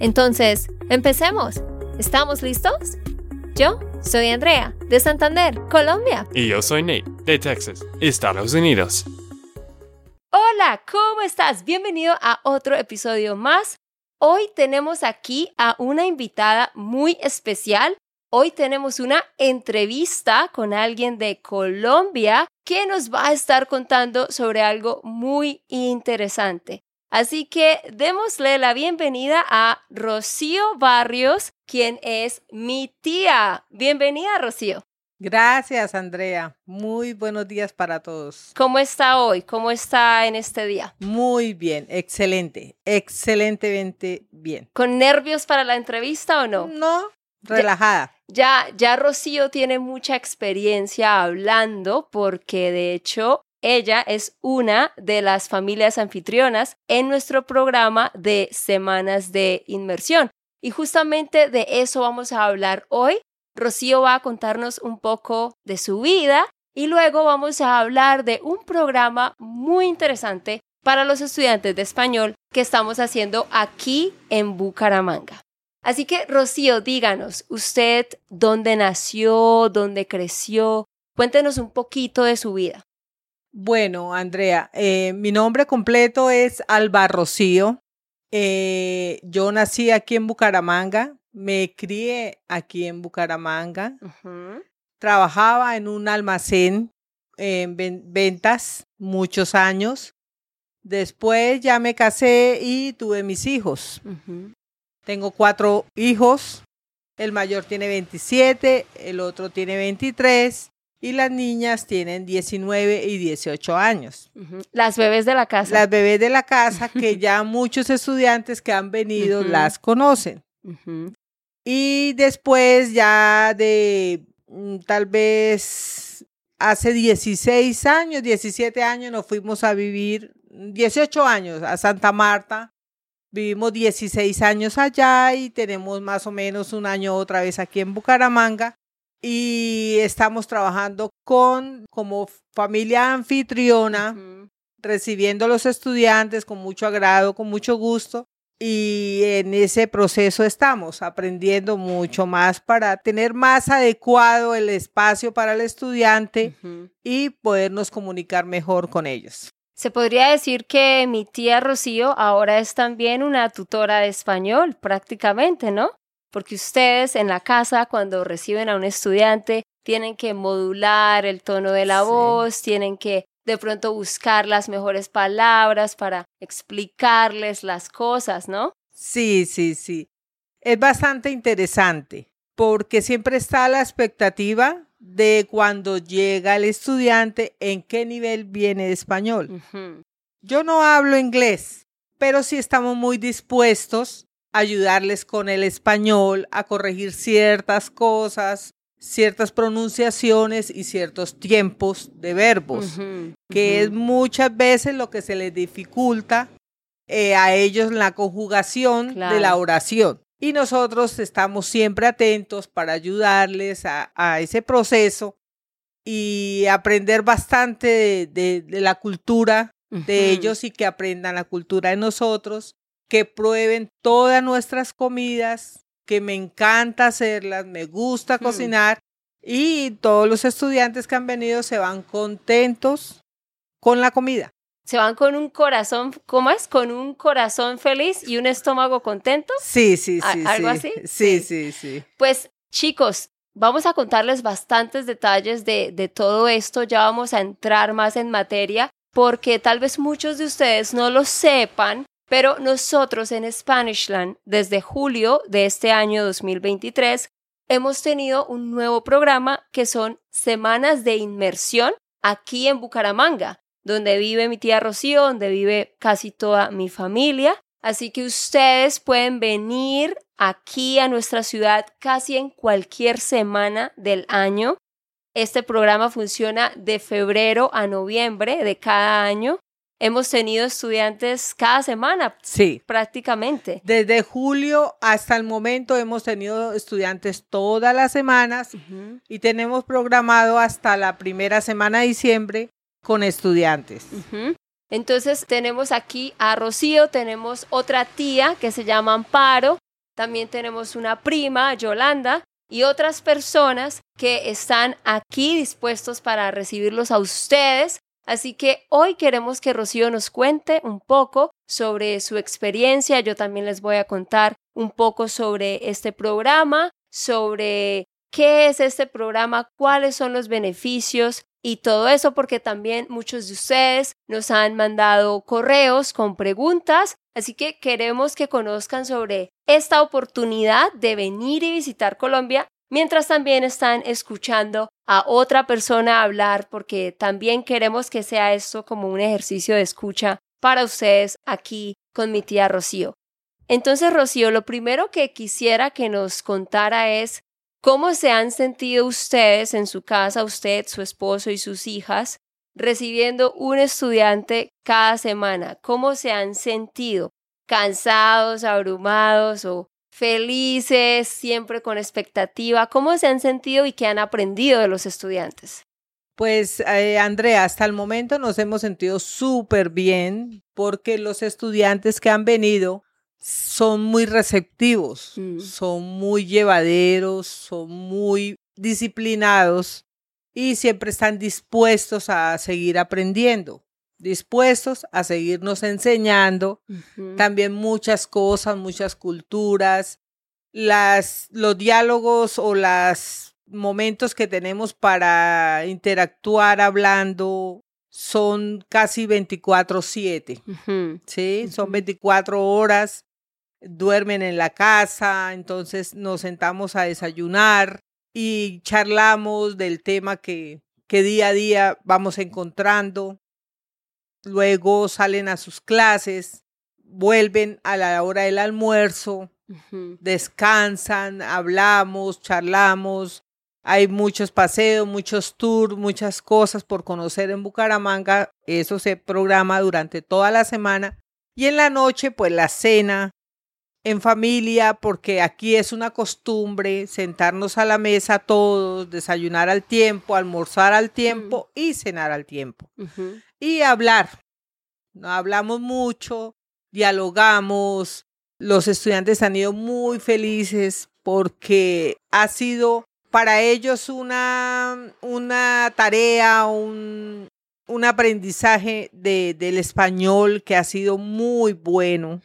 Entonces, empecemos. ¿Estamos listos? Yo soy Andrea, de Santander, Colombia. Y yo soy Nate, de Texas, Estados Unidos. Hola, ¿cómo estás? Bienvenido a otro episodio más. Hoy tenemos aquí a una invitada muy especial Hoy tenemos una entrevista con alguien de Colombia que nos va a estar contando sobre algo muy interesante. Así que démosle la bienvenida a Rocío Barrios, quien es mi tía. Bienvenida, Rocío. Gracias, Andrea. Muy buenos días para todos. ¿Cómo está hoy? ¿Cómo está en este día? Muy bien, excelente, excelentemente bien. ¿Con nervios para la entrevista o no? No, relajada. Ya, ya Rocío tiene mucha experiencia hablando porque de hecho ella es una de las familias anfitrionas en nuestro programa de Semanas de Inmersión. Y justamente de eso vamos a hablar hoy. Rocío va a contarnos un poco de su vida y luego vamos a hablar de un programa muy interesante para los estudiantes de español que estamos haciendo aquí en Bucaramanga. Así que, Rocío, díganos, ¿usted dónde nació, dónde creció? Cuéntenos un poquito de su vida. Bueno, Andrea, eh, mi nombre completo es Alba Rocío. Eh, yo nací aquí en Bucaramanga, me crié aquí en Bucaramanga, trabajaba en un almacén en ventas muchos años. Después ya me casé y tuve mis hijos. Tengo cuatro hijos. El mayor tiene 27, el otro tiene 23 y las niñas tienen 19 y 18 años. Las bebés de la casa. Las bebés de la casa que ya muchos estudiantes que han venido las conocen. Y después ya de mm, tal vez hace 16 años, 17 años nos fuimos a vivir, 18 años a Santa Marta Vivimos 16 años allá y tenemos más o menos un año otra vez aquí en Bucaramanga y estamos trabajando con como familia anfitriona, recibiendo a los estudiantes con mucho agrado, con mucho gusto. Y en ese proceso estamos aprendiendo mucho más para tener más adecuado el espacio para el estudiante y podernos comunicar mejor con ellos. Se podría decir que mi tía Rocío ahora es también una tutora de español, prácticamente, ¿no? Porque ustedes en la casa, cuando reciben a un estudiante, tienen que modular el tono de la voz, tienen que de pronto buscar las mejores palabras para explicarles las cosas, ¿no? Sí, sí, sí. Es bastante interesante porque siempre está la expectativa de cuando llega el estudiante en qué nivel viene de español. Yo no hablo inglés, pero sí estamos muy dispuestos ayudarles con el español, a corregir ciertas cosas, ciertas pronunciaciones y ciertos tiempos de verbos, que es muchas veces lo que se les dificulta eh, a ellos la conjugación de la oración. Y nosotros estamos siempre atentos para ayudarles a, ese proceso y aprender bastante de, la cultura de ellos y que aprendan la cultura de nosotros, que prueben todas nuestras comidas, que me encanta hacerlas, me gusta cocinar y todos los estudiantes que han venido se van contentos con la comida se van con un corazón, ¿cómo es? Con un corazón feliz y un estómago contento. Sí, sí, sí. ¿Algo así? Sí, sí, sí, Pues chicos, vamos a contarles bastantes detalles de, de todo esto, ya vamos a entrar más en materia, porque tal vez muchos de ustedes no lo sepan, pero nosotros en Spanishland, desde julio de este año 2023, hemos tenido un nuevo programa que son Semanas de Inmersión aquí en Bucaramanga donde vive mi tía Rocío, donde vive casi toda mi familia. Así que ustedes pueden venir aquí a nuestra ciudad casi en cualquier semana del año. Este programa funciona de febrero a noviembre de cada año. Hemos tenido estudiantes cada semana. Sí. Prácticamente. Desde julio hasta el momento hemos tenido estudiantes todas las semanas y tenemos programado hasta la primera semana de diciembre con estudiantes. Entonces tenemos aquí a Rocío, tenemos otra tía que se llama Amparo, también tenemos una prima, Yolanda, y otras personas que están aquí dispuestos para recibirlos a ustedes. Así que hoy queremos que Rocío nos cuente un poco sobre su experiencia. Yo también les voy a contar un poco sobre este programa, sobre qué es este programa, cuáles son los beneficios y todo eso porque también muchos de ustedes nos han mandado correos con preguntas, así que queremos que conozcan sobre esta oportunidad de venir y visitar Colombia mientras también están escuchando a otra persona hablar porque también queremos que sea esto como un ejercicio de escucha para ustedes aquí con mi tía Rocío. Entonces, Rocío, lo primero que quisiera que nos contara es ¿Cómo se han sentido ustedes en su casa, usted, su esposo y sus hijas, recibiendo un estudiante cada semana? ¿Cómo se han sentido? ¿Cansados, abrumados o felices, siempre con expectativa? ¿Cómo se han sentido y qué han aprendido de los estudiantes? Pues, eh, Andrea, hasta el momento nos hemos sentido súper bien porque los estudiantes que han venido son muy receptivos, mm. son muy llevaderos, son muy disciplinados y siempre están dispuestos a seguir aprendiendo, dispuestos a seguirnos enseñando también muchas cosas, muchas culturas, las, los diálogos o los momentos que tenemos para interactuar hablando son casi 24/7, ¿sí? Son 24 horas duermen en la casa, entonces nos sentamos a desayunar y charlamos del tema que, que día a día vamos encontrando. Luego salen a sus clases, vuelven a la hora del almuerzo, descansan, hablamos, charlamos. Hay muchos paseos, muchos tours, muchas cosas por conocer en Bucaramanga. Eso se programa durante toda la semana. Y en la noche, pues la cena, en familia, porque aquí es una costumbre sentarnos a la mesa todos, desayunar al tiempo, almorzar al tiempo y cenar al tiempo. Y hablar. No hablamos mucho, dialogamos. Los estudiantes han ido muy felices porque ha sido para ellos una, una tarea, un, un aprendizaje de, del español que ha sido muy bueno.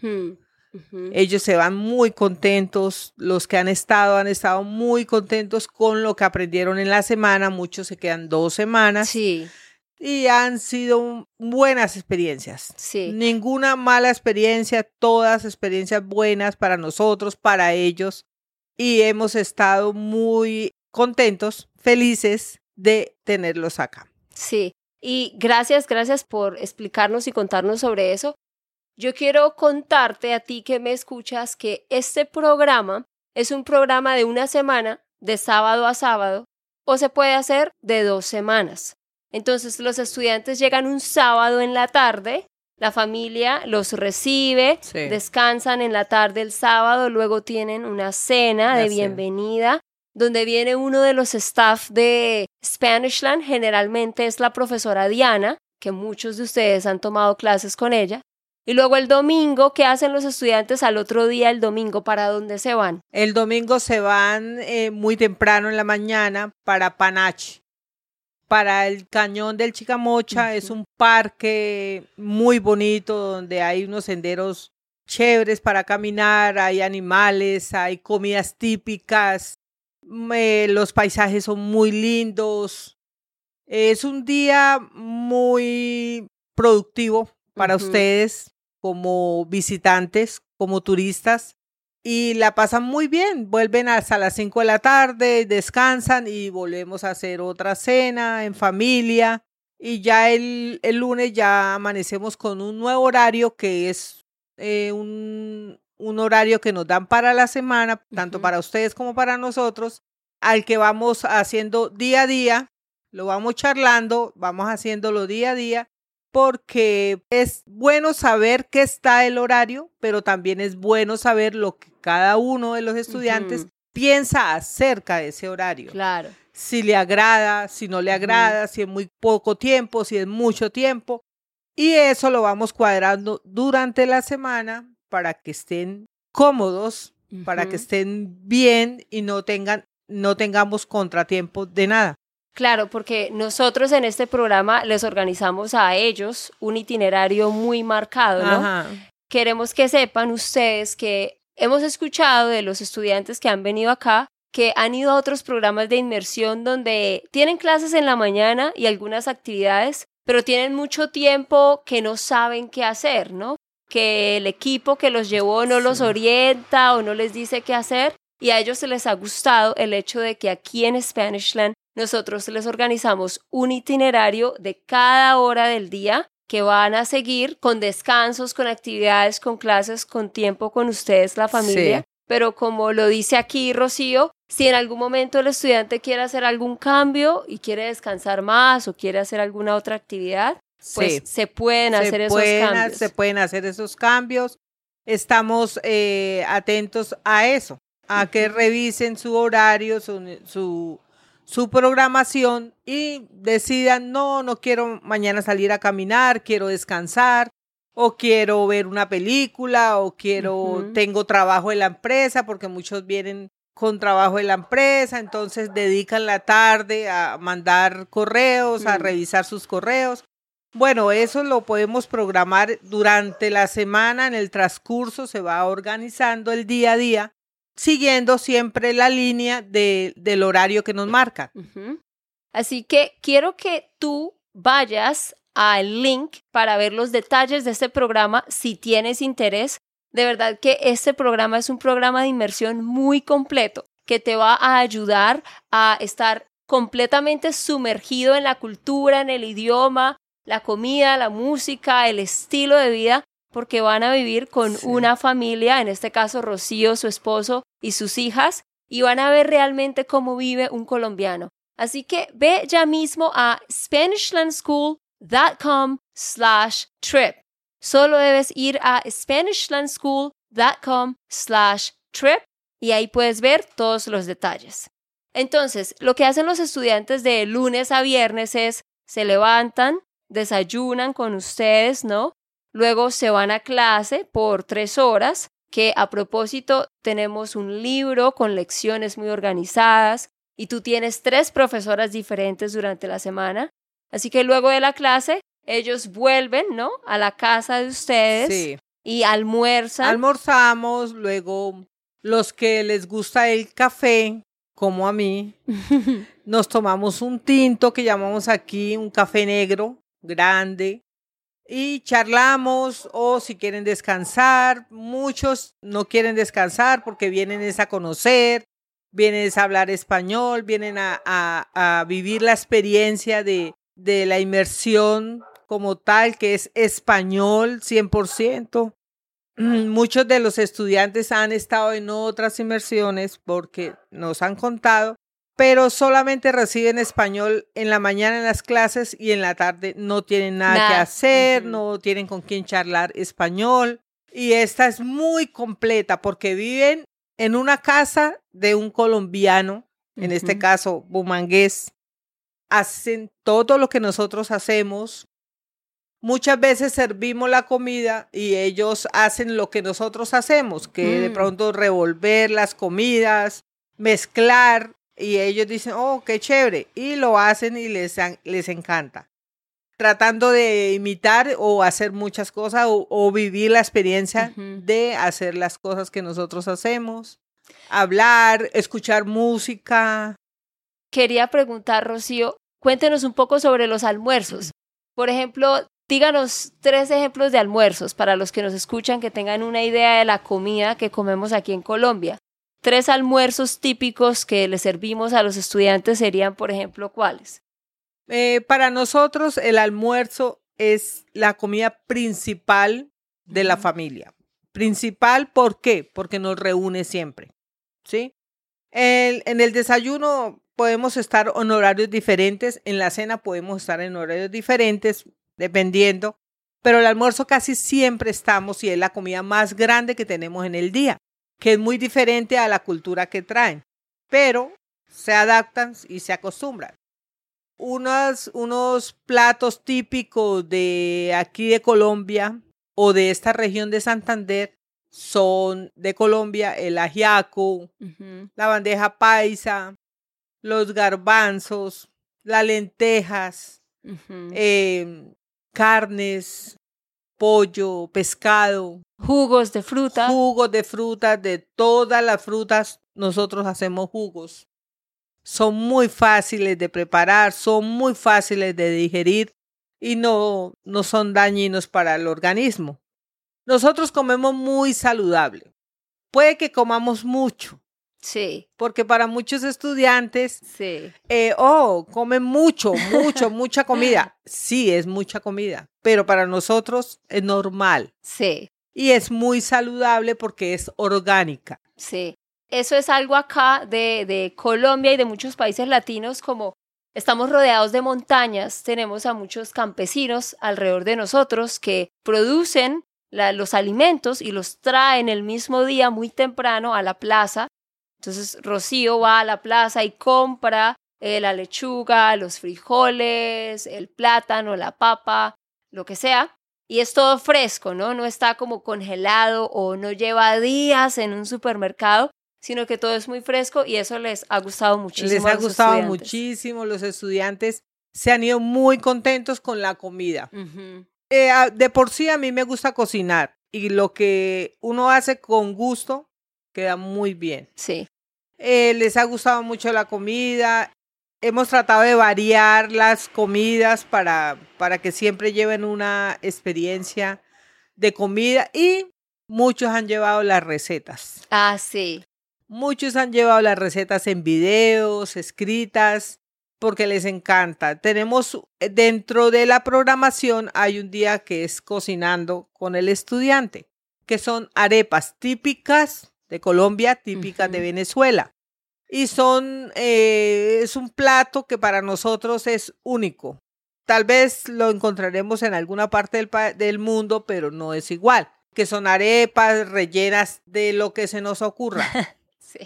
Ellos se van muy contentos, los que han estado han estado muy contentos con lo que aprendieron en la semana, muchos se quedan dos semanas. Sí. Y han sido buenas experiencias. Sí. Ninguna mala experiencia, todas experiencias buenas para nosotros, para ellos. Y hemos estado muy contentos, felices de tenerlos acá. Sí. Y gracias, gracias por explicarnos y contarnos sobre eso. Yo quiero contarte a ti que me escuchas que este programa es un programa de una semana, de sábado a sábado, o se puede hacer de dos semanas. Entonces los estudiantes llegan un sábado en la tarde, la familia los recibe, descansan en la tarde el sábado, luego tienen una cena de bienvenida donde viene uno de los staff de Spanishland, generalmente es la profesora Diana, que muchos de ustedes han tomado clases con ella, y luego el domingo, ¿qué hacen los estudiantes al otro día, el domingo? ¿Para dónde se van? El domingo se van eh, muy temprano en la mañana para Panache, para el cañón del Chicamocha. Es un parque muy bonito donde hay unos senderos chéveres para caminar, hay animales, hay comidas típicas, mm, eh, los paisajes son muy lindos. Es un día muy productivo para ustedes como visitantes, como turistas, y la pasan muy bien. Vuelven hasta las 5 de la tarde, descansan y volvemos a hacer otra cena en familia. Y ya el, el lunes ya amanecemos con un nuevo horario que es eh, un, un horario que nos dan para la semana, tanto para ustedes como para nosotros, al que vamos haciendo día a día, lo vamos charlando, vamos haciéndolo día a día, porque es bueno saber que está el horario, pero también es bueno saber lo que cada uno de los estudiantes piensa acerca de ese horario. Claro. Si le agrada, si no le agrada, si es muy poco tiempo, si es mucho tiempo. Y eso lo vamos cuadrando durante la semana para que estén cómodos, para que estén bien y no tengan no tengamos contratiempos de nada. Claro, porque nosotros en este programa les organizamos a ellos un itinerario muy marcado, ¿no? Ajá. Queremos que sepan ustedes que hemos escuchado de los estudiantes que han venido acá que han ido a otros programas de inmersión donde tienen clases en la mañana y algunas actividades, pero tienen mucho tiempo que no saben qué hacer, ¿no? Que el equipo que los llevó no los orienta o no les dice qué hacer y a ellos se les ha gustado el hecho de que aquí en Spanishland nosotros les organizamos un itinerario de cada hora del día que van a seguir con descansos, con actividades, con clases, con tiempo con ustedes, la familia. Sí. Pero como lo dice aquí Rocío, si en algún momento el estudiante quiere hacer algún cambio y quiere descansar más o quiere hacer alguna otra actividad, pues Sí. se pueden hacer se esos pueden, cambios. se pueden hacer esos cambios. Estamos eh, atentos a eso, a que revisen su horario, su, su, su programación y decidan, no, no quiero mañana salir a caminar, quiero descansar, o quiero ver una película, o quiero, Ujú. tengo trabajo en la empresa, porque muchos vienen con trabajo en la empresa, entonces dedican la tarde a mandar correos, a revisar sus correos. Bueno, eso lo podemos programar durante la semana, en el transcurso se va organizando el día a día, siguiendo siempre la línea de- del horario que nos marca. Así que quiero que tú vayas al link para ver los detalles de este programa si tienes interés. De verdad que este programa es un programa de inmersión muy completo que te va a ayudar a estar completamente sumergido en la cultura, en el idioma, la comida, la música, el estilo de vida, porque van a vivir con Sí. una familia, en este caso Rocío, su esposo y sus hijas, y van a ver realmente cómo vive un colombiano. Así que ve ya mismo a SpanishLandSchool.com slash trip. Solo debes ir a SpanishLandSchool.com slash trip y ahí puedes ver todos los detalles. Entonces, lo que hacen los estudiantes de lunes a viernes es se levantan, desayunan con ustedes, ¿no? Luego se van a clase por tres horas, que a propósito tenemos un libro con lecciones muy organizadas y tú tienes tres profesoras diferentes durante la semana. Así que luego de la clase, ellos vuelven, ¿no? A la casa de ustedes Sí. y almuerzan. Almorzamos, luego los que les gusta el café, como a mí, nos tomamos un tinto que llamamos aquí un café negro grande y charlamos o si quieren descansar, muchos no quieren descansar porque vienen es a conocer, vienen a hablar español, vienen a, a- vivir la experiencia de, de la inmersión como tal, que es español 100%. Mm, Muchos de los estudiantes han estado en otras inmersiones porque nos han contado, pero solamente reciben español en la mañana en las clases y en la tarde no tienen nada, que hacer, no tienen con quién charlar español. Y esta es muy completa porque viven en una casa de un colombiano, en este caso bumangués. Hacen todo lo que nosotros hacemos, Muchas veces servimos la comida y ellos hacen lo que nosotros hacemos, que de Mm. pronto revolver las comidas, mezclar, y ellos dicen, oh, qué chévere, y lo hacen y les, les encanta. Tratando de imitar o hacer muchas cosas o, o vivir la experiencia de hacer las cosas que nosotros hacemos, hablar, escuchar música. Quería preguntar, Rocío, cuéntenos un poco sobre los almuerzos. Por ejemplo, díganos tres ejemplos de almuerzos para los que nos escuchan que tengan una idea de la comida que comemos aquí en Colombia. Tres almuerzos típicos que le servimos a los estudiantes serían, por ejemplo, ¿cuáles? Eh, para nosotros el almuerzo es la comida principal de la familia. principal, ¿por qué? Porque nos reúne siempre, ¿sí? El- en el desayuno podemos estar en horarios diferentes, en la cena podemos estar en horarios diferentes, dependiendo, pero el almuerzo casi siempre estamos y es la comida más grande que tenemos en el día, que es muy diferente a la cultura que traen, pero se adaptan y se acostumbran. Unos, unos platos típicos de aquí de Colombia o de esta región de Santander son de Colombia el ajiaco, Ujú. la bandeja paisa, los garbanzos, las lentejas, eh, carnes, pollo, pescado, Jugos de fruta. jugos de frutas, de todas las frutas, nosotros hacemos jugos. Son muy fáciles de preparar, son muy fáciles de digerir y no, no son dañinos para el organismo. Nosotros comemos muy saludable. Puede que comamos mucho, Sí, porque para muchos estudiantes sí. eh, oh, comen mucho, mucho, mucha comida. Sí, es mucha comida, pero para nosotros es normal Sí, y es muy saludable porque es orgánica. sí. Eso es algo acá de, de Colombia y de muchos países latinos, como estamos rodeados de montañas, tenemos a muchos campesinos alrededor de nosotros que producen la- los alimentos y los traen el mismo día muy temprano a la plaza. Entonces Rocío va a la plaza y compra eh, la lechuga, los frijoles, el plátano, la papa, lo que sea. Y es todo fresco, ¿no? No está como congelado o no lleva días en un supermercado, sino que todo es muy fresco y eso les ha gustado muchísimo. Les a ha los gustado muchísimo. Los estudiantes se han ido muy contentos con la comida. Eh, de por sí a mí me gusta cocinar y lo que uno hace con gusto queda muy bien. Sí, Eh, les ha gustado mucho la comida. Hemos tratado de variar las comidas para, para que siempre lleven una experiencia de comida y muchos han llevado las recetas. ah, sí, Muchos han llevado las recetas en videos, escritas, porque les encanta. Tenemos eh, dentro de la programación hay un día que es cocinando con el estudiante, que son arepas típicas de Colombia, típicas de. Venezuela. Y son, eh, es un plato que para nosotros es único. Tal vez lo encontraremos en alguna parte del, del mundo, pero no es igual. Que son arepas rellenas de lo que se nos ocurra. sí.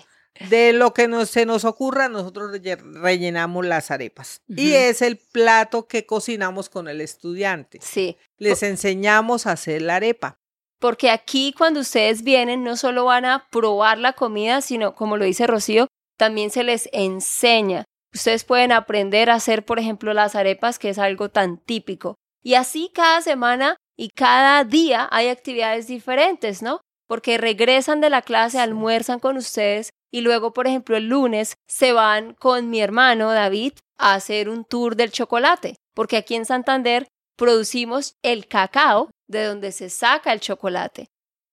De lo que nos, se nos ocurra, nosotros relle- rellenamos las arepas. Y es el plato que cocinamos con el estudiante. Sí, Les enseñamos a hacer la arepa. Porque aquí cuando ustedes vienen no solo van a probar la comida, sino como lo dice Rocío, también se les enseña. Ustedes pueden aprender a hacer, por ejemplo, las arepas, que es algo tan típico. Y así cada semana y cada día hay actividades diferentes, ¿no? Porque regresan de la clase, almuerzan con ustedes y luego, por ejemplo, el lunes se van con mi hermano David a hacer un tour del chocolate, porque aquí en Santander producimos el cacao de donde se saca el chocolate.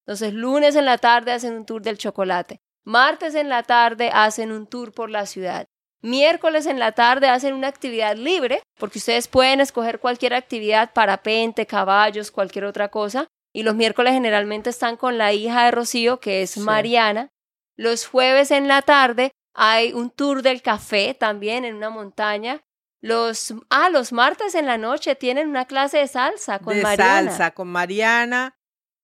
Entonces, lunes en la tarde hacen un tour del chocolate. Martes en la tarde hacen un tour por la ciudad. Miércoles en la tarde hacen una actividad libre, porque ustedes pueden escoger cualquier actividad, parapente, caballos, cualquier otra cosa. Y los miércoles generalmente están con la hija de Rocío, que es Sí. Mariana. Los jueves en la tarde hay un tour del café también en una montaña. Los, ah, los martes en la noche tienen una clase de salsa con de Mariana. salsa con Mariana.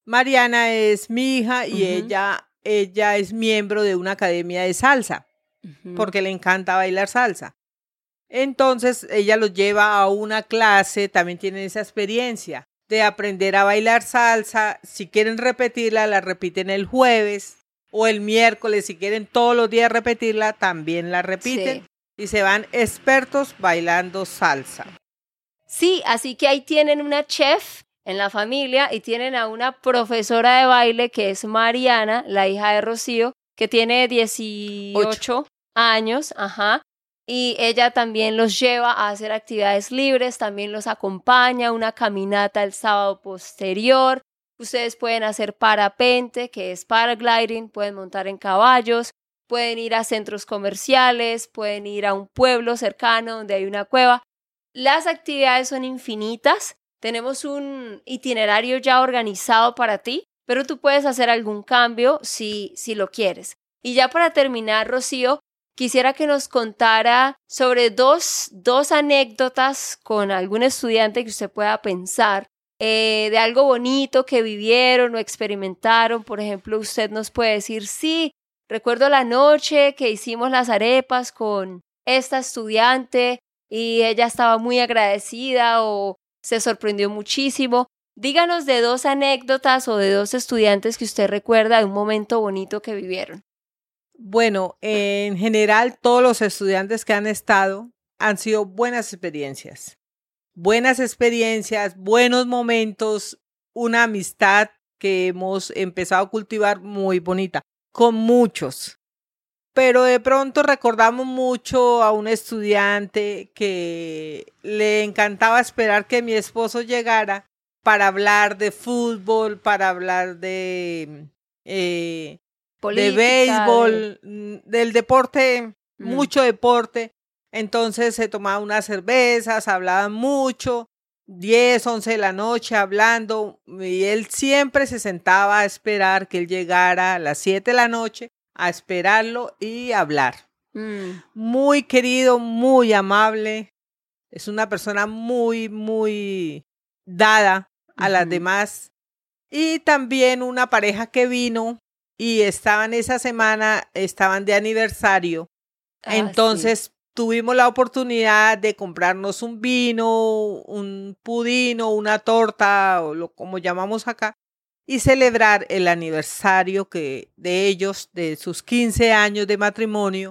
Mariana es mi hija y ella, ella es miembro de una academia de salsa. Porque le encanta bailar salsa. Entonces ella los lleva a una clase, también tienen esa experiencia de aprender a bailar salsa. Si quieren repetirla, la repiten el jueves o el miércoles. Si quieren todos los días repetirla, también la repiten Sí. Y se van expertos bailando salsa. Sí, así que ahí tienen una chef en la familia y tienen a una profesora de baile que es Mariana, la hija de Rocío, que tiene 18 años, ajá. Y ella también los lleva a hacer actividades libres, también los acompaña a una caminata el sábado posterior. Ustedes pueden hacer parapente, que es paragliding, pueden montar en caballos, pueden ir a centros comerciales, pueden ir a un pueblo cercano donde hay una cueva. Las actividades son infinitas. Tenemos un itinerario ya organizado para ti. pero tú puedes hacer algún cambio si, si lo quieres. Y ya para terminar, Rocío, quisiera que nos contara sobre dos, dos anécdotas con algún estudiante que usted pueda pensar eh, de algo bonito que vivieron o experimentaron. Por ejemplo, usted nos puede decir, sí, recuerdo la noche que hicimos las arepas con esta estudiante y ella estaba muy agradecida o se sorprendió muchísimo. Díganos de dos anécdotas o de dos estudiantes que usted recuerda de un momento bonito que vivieron. Bueno, en general todos los estudiantes que han estado han sido buenas experiencias. Buenas experiencias, buenos momentos, una amistad que hemos empezado a cultivar muy bonita, con muchos. Pero de pronto recordamos mucho a un estudiante que le encantaba esperar que mi esposo llegara para hablar de fútbol, para hablar de eh, de béisbol, mm, del deporte, mm. mucho deporte. Entonces se tomaba unas cervezas, hablaban mucho, 10, 11 de la noche hablando, y él siempre se sentaba a esperar que él llegara a las 7 de la noche, a esperarlo y hablar. Mm. Muy querido, muy amable, es una persona muy, muy dada a las demás. Y también una pareja que vino y estaban esa semana, estaban de aniversario. Ah, Entonces tuvimos la oportunidad de comprarnos un vino, un pudino, una torta, o lo como llamamos acá, y celebrar el aniversario que de ellos, de sus 15 años de matrimonio.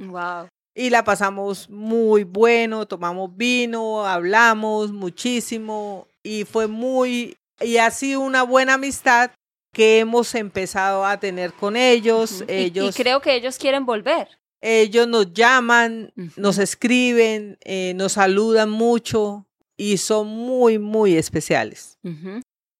Y la pasamos muy bueno, tomamos vino, hablamos muchísimo y fue muy, y ha sido una buena amistad que hemos empezado a tener con ellos. ellos y, creo que ellos quieren volver. Ellos nos llaman, nos escriben, eh, nos saludan mucho y son muy, muy especiales.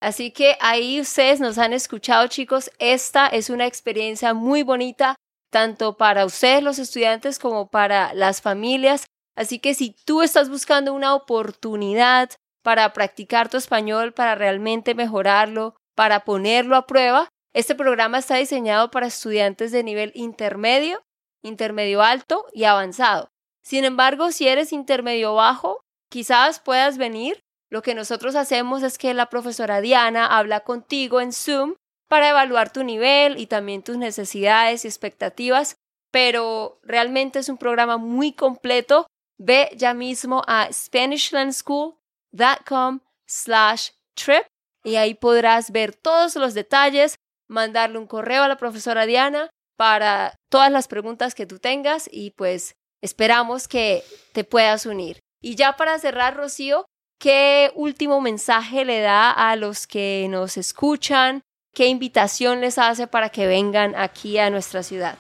Así que ahí ustedes nos han escuchado, chicos. Esta es una experiencia muy bonita, tanto para ustedes los estudiantes como para las familias. Así que si tú estás buscando una oportunidad para practicar tu español, para realmente mejorarlo, para ponerlo a prueba. Este programa está diseñado para estudiantes de nivel intermedio, intermedio alto y avanzado. Sin embargo, si eres intermedio bajo, quizás puedas venir. Lo que nosotros hacemos es que la profesora Diana habla contigo en Zoom para evaluar tu nivel y también tus necesidades y expectativas, pero realmente es un programa muy completo. Ve ya mismo a SpanishLandSchool.com slash trip y ahí podrás ver todos los detalles, mandarle un correo a la profesora Diana para todas las preguntas que tú tengas y pues esperamos que te puedas unir. Y ya para cerrar, Rocío, ¿qué último mensaje le da a los que nos escuchan? ¿Qué invitación les hace para que vengan aquí a nuestra ciudad?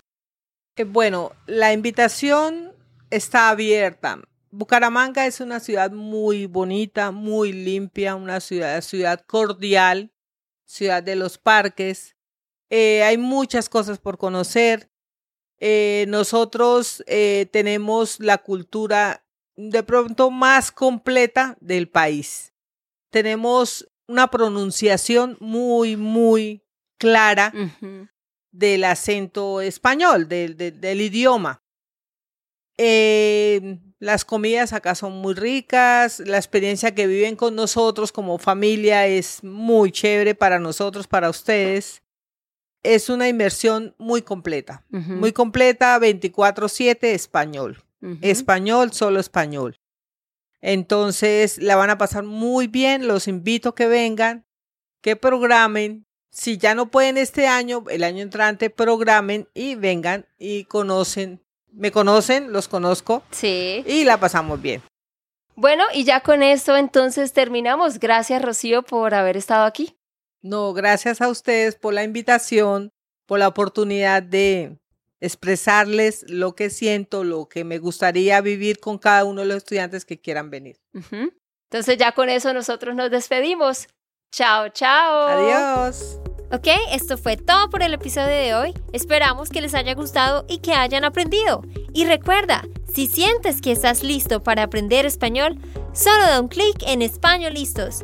Eh, bueno, la invitación está abierta. Bucaramanga es una ciudad muy bonita, muy limpia, una ciudad, ciudad cordial, ciudad de los parques. Eh, hay muchas cosas por conocer. Eh, nosotros eh, tenemos la cultura de pronto más completa del país. Tenemos una pronunciación muy, muy clara del acento español, del, del idioma. Eh, las comidas acá son muy ricas, la experiencia que viven con nosotros como familia es muy chévere para nosotros, para ustedes. Es una inmersión muy completa, muy completa, 24/7 español. Español, solo español. Entonces la van a pasar muy bien, los invito a que vengan, que programen. Si ya no pueden este año, el año entrante programen y vengan y conocen me conocen, los conozco. Sí. Y la pasamos bien. Bueno, y ya con esto entonces terminamos. Gracias, Rocío, por haber estado aquí. No, gracias a ustedes por la invitación, por la oportunidad de expresarles lo que siento, lo que me gustaría vivir con cada uno de los estudiantes que quieran venir. Entonces ya con eso nosotros nos despedimos. Chao, chao. Adiós. Ok, esto fue todo por el episodio de hoy. Esperamos que les haya gustado y que hayan aprendido. Y recuerda, si sientes que estás listo para aprender español, Solo da un clic en Español Listos.